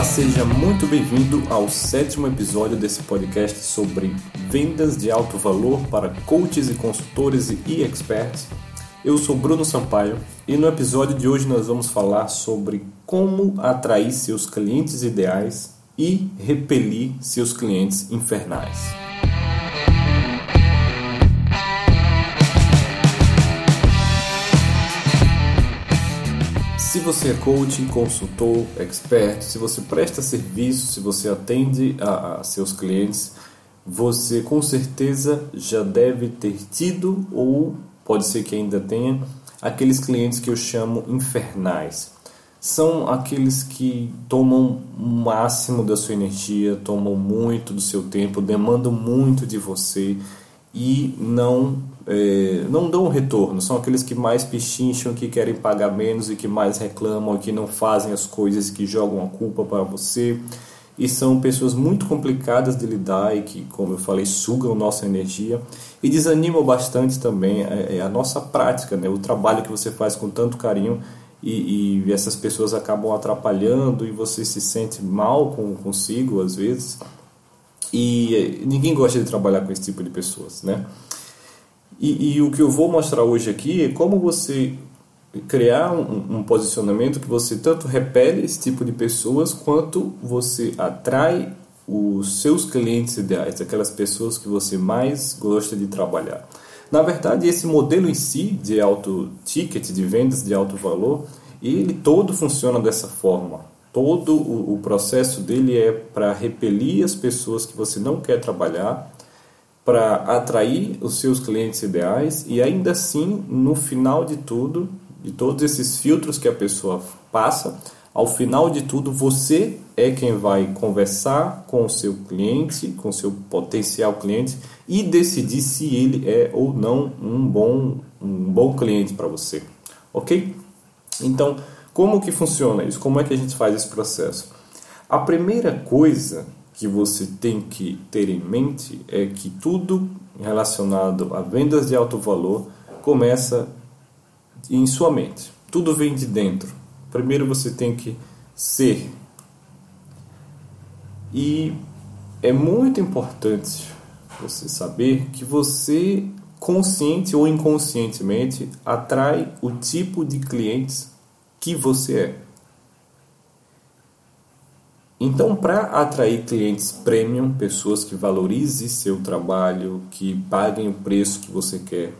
Olá, seja muito bem-vindo ao sétimo episódio desse podcast sobre vendas de alto valor para coaches e consultores e experts. Eu sou Bruno Sampaio e no episódio de hoje nós vamos falar sobre como atrair seus clientes ideais e repelir seus clientes infernais. Se você é coach, consultor, expert, se você presta serviço, se você atende a, a seus clientes, você com certeza já deve ter tido ou pode ser que ainda tenha aqueles clientes que eu chamo infernais. São aqueles que tomam o máximo da sua energia, tomam muito do seu tempo, demandam muito de você e não é, não dão retorno. São aqueles que mais pechincham, que querem pagar menos e que mais reclamam, que não fazem as coisas, que jogam a culpa para você. E são pessoas muito complicadas de lidar e que, como eu falei, sugam nossa energia e desanimam bastante também a, é, é a nossa prática, né? o trabalho que você faz com tanto carinho e, e, essas pessoas acabam atrapalhando e você se sente mal com, consigo às vezes. E ninguém gosta de trabalhar com esse tipo de pessoas, né? E, e, o que eu vou mostrar hoje aqui é como você criar um, um, posicionamento que você tanto repele esse tipo de pessoas quanto você atrai os seus clientes ideais, aquelas pessoas que você mais gosta de trabalhar. Na verdade, esse modelo em si de alto ticket, de vendas de alto valor, ele todo funciona dessa forma. Todo o, o processo dele é para repelir as pessoas que você não quer trabalhar para atrair os seus clientes ideais e ainda assim, no final de tudo, de todos esses filtros que a pessoa passa, ao final de tudo, você é quem vai conversar com o seu cliente, com o seu potencial cliente e decidir se ele é ou não um bom, um bom cliente para você. Ok? Então, como que funciona isso? Como é que a gente faz esse processo? A primeira coisa que você tem que ter em mente é que tudo relacionado a vendas de alto valor começa em sua mente. Tudo vem de dentro. Primeiro você tem que ser. E é muito importante você saber que você consciente ou inconscientemente atrai o tipo de clientes que você é. Então, para atrair clientes premium, pessoas que valorizem seu trabalho, que paguem o preço que você quer,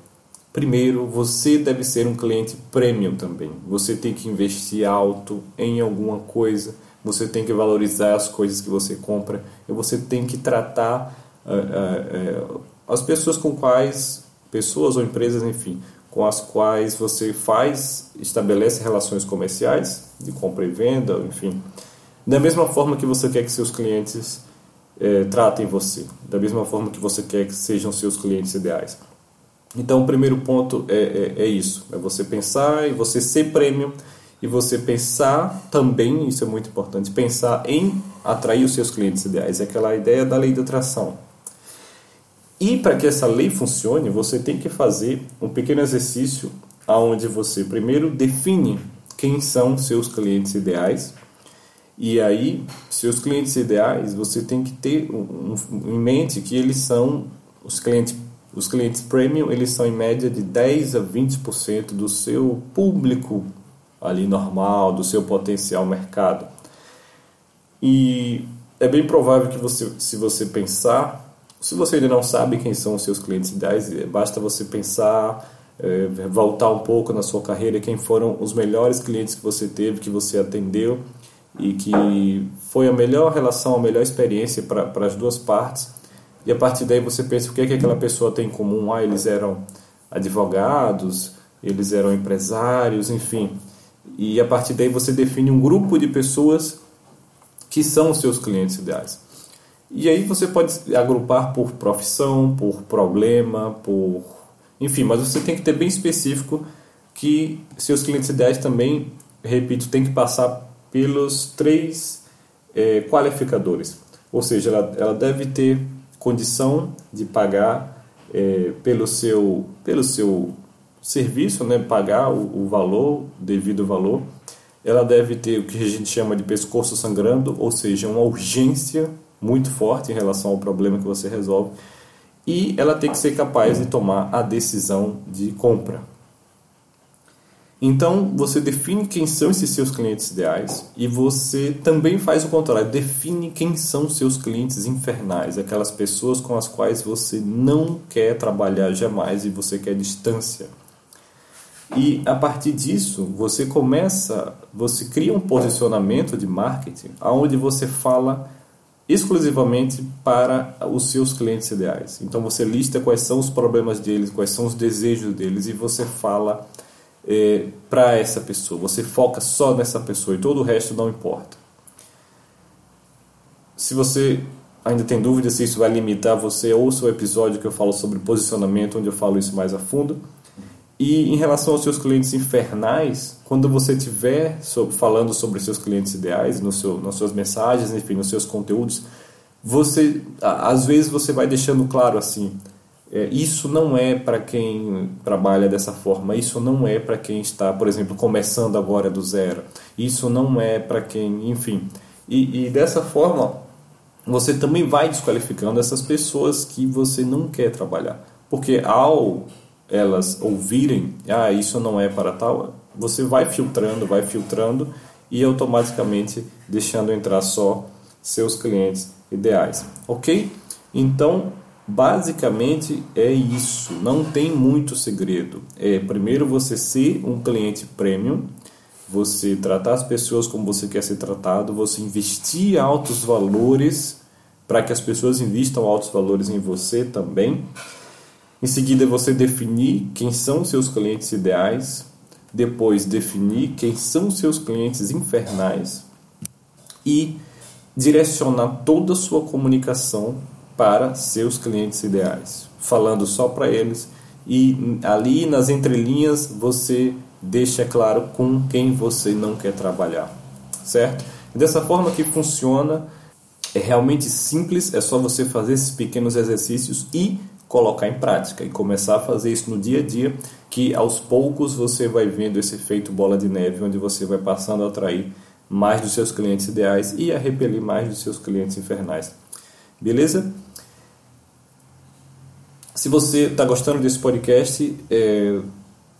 primeiro você deve ser um cliente premium também. Você tem que investir alto em alguma coisa, você tem que valorizar as coisas que você compra e você tem que tratar uh, uh, uh, as pessoas com quais, pessoas ou empresas, enfim, com as quais você faz, estabelece relações comerciais de compra e venda, enfim da mesma forma que você quer que seus clientes é, tratem você, da mesma forma que você quer que sejam seus clientes ideais. Então, o primeiro ponto é, é, é isso: é você pensar e você ser premium e você pensar também, isso é muito importante, pensar em atrair os seus clientes ideais. É aquela ideia da lei da atração. E para que essa lei funcione, você tem que fazer um pequeno exercício onde você primeiro define quem são seus clientes ideais e aí, seus clientes ideais, você tem que ter um, um, em mente que eles são os clientes os clientes premium, eles são em média de 10 a 20% do seu público ali normal, do seu potencial mercado. E é bem provável que você, se você pensar, se você ainda não sabe quem são os seus clientes ideais, é, basta você pensar, é, voltar um pouco na sua carreira, quem foram os melhores clientes que você teve, que você atendeu e que foi a melhor relação, a melhor experiência para as duas partes. E a partir daí você pensa o que é que aquela pessoa tem em comum. Ah, eles eram advogados, eles eram empresários, enfim. E a partir daí você define um grupo de pessoas que são os seus clientes ideais. E aí você pode agrupar por profissão, por problema, por. Enfim, mas você tem que ter bem específico que seus clientes ideais também, repito, tem que passar pelos três é, qualificadores. Ou seja, ela, ela deve ter condição de pagar é, pelo, seu, pelo seu serviço, né, pagar o, o valor, devido valor. ela deve ter o que a gente chama de pescoço sangrando, ou seja, uma urgência muito forte em relação ao problema que você resolve, e ela tem que ser capaz de tomar a decisão de compra. Então, você define quem são esses seus clientes ideais e você também faz o contrário, define quem são seus clientes infernais, aquelas pessoas com as quais você não quer trabalhar jamais e você quer distância. E a partir disso, você começa, você cria um posicionamento de marketing onde você fala exclusivamente para os seus clientes ideais. Então você lista quais são os problemas deles, quais são os desejos deles e você fala é, para essa pessoa. Você foca só nessa pessoa e todo o resto não importa. Se você ainda tem dúvida se isso vai limitar você, ouça o episódio que eu falo sobre posicionamento, onde eu falo isso mais a fundo. E em relação aos seus clientes infernais, quando você estiver falando sobre seus clientes ideais, no seu, nas suas mensagens, enfim, nos seus conteúdos, você às vezes você vai deixando claro assim, é, isso não é para quem trabalha dessa forma, isso não é para quem está, por exemplo, começando agora do zero, isso não é para quem, enfim. E, e dessa forma, você também vai desqualificando essas pessoas que você não quer trabalhar. Porque ao elas ouvirem, ah, isso não é para tal, você vai filtrando, vai filtrando e automaticamente deixando entrar só seus clientes ideais, ok? Então, basicamente é isso, não tem muito segredo. É primeiro você ser um cliente premium, você tratar as pessoas como você quer ser tratado, você investir altos valores para que as pessoas investam altos valores em você também. Em seguida, você definir quem são seus clientes ideais, depois definir quem são seus clientes infernais. E direcionar toda a sua comunicação para seus clientes ideais, falando só para eles e ali nas entrelinhas você deixa claro com quem você não quer trabalhar, certo? Dessa forma que funciona, é realmente simples, é só você fazer esses pequenos exercícios e colocar em prática e começar a fazer isso no dia a dia, que aos poucos você vai vendo esse efeito bola de neve, onde você vai passando a atrair mais dos seus clientes ideais e a repelir mais dos seus clientes infernais. Beleza? Se você está gostando desse podcast, é,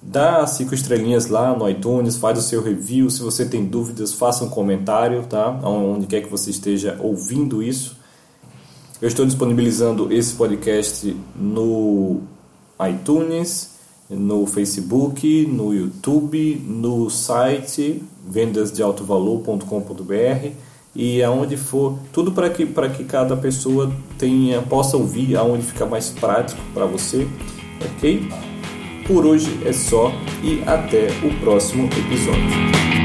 dá cinco estrelinhas lá no iTunes, faz o seu review. Se você tem dúvidas, faça um comentário, tá? Onde quer que você esteja ouvindo isso. Eu estou disponibilizando esse podcast no iTunes, no Facebook, no YouTube, no site vendasdealtovalor.com.br e aonde for, tudo para que, que cada pessoa tenha, possa ouvir aonde fica mais prático para você, ok? Por hoje é só e até o próximo episódio.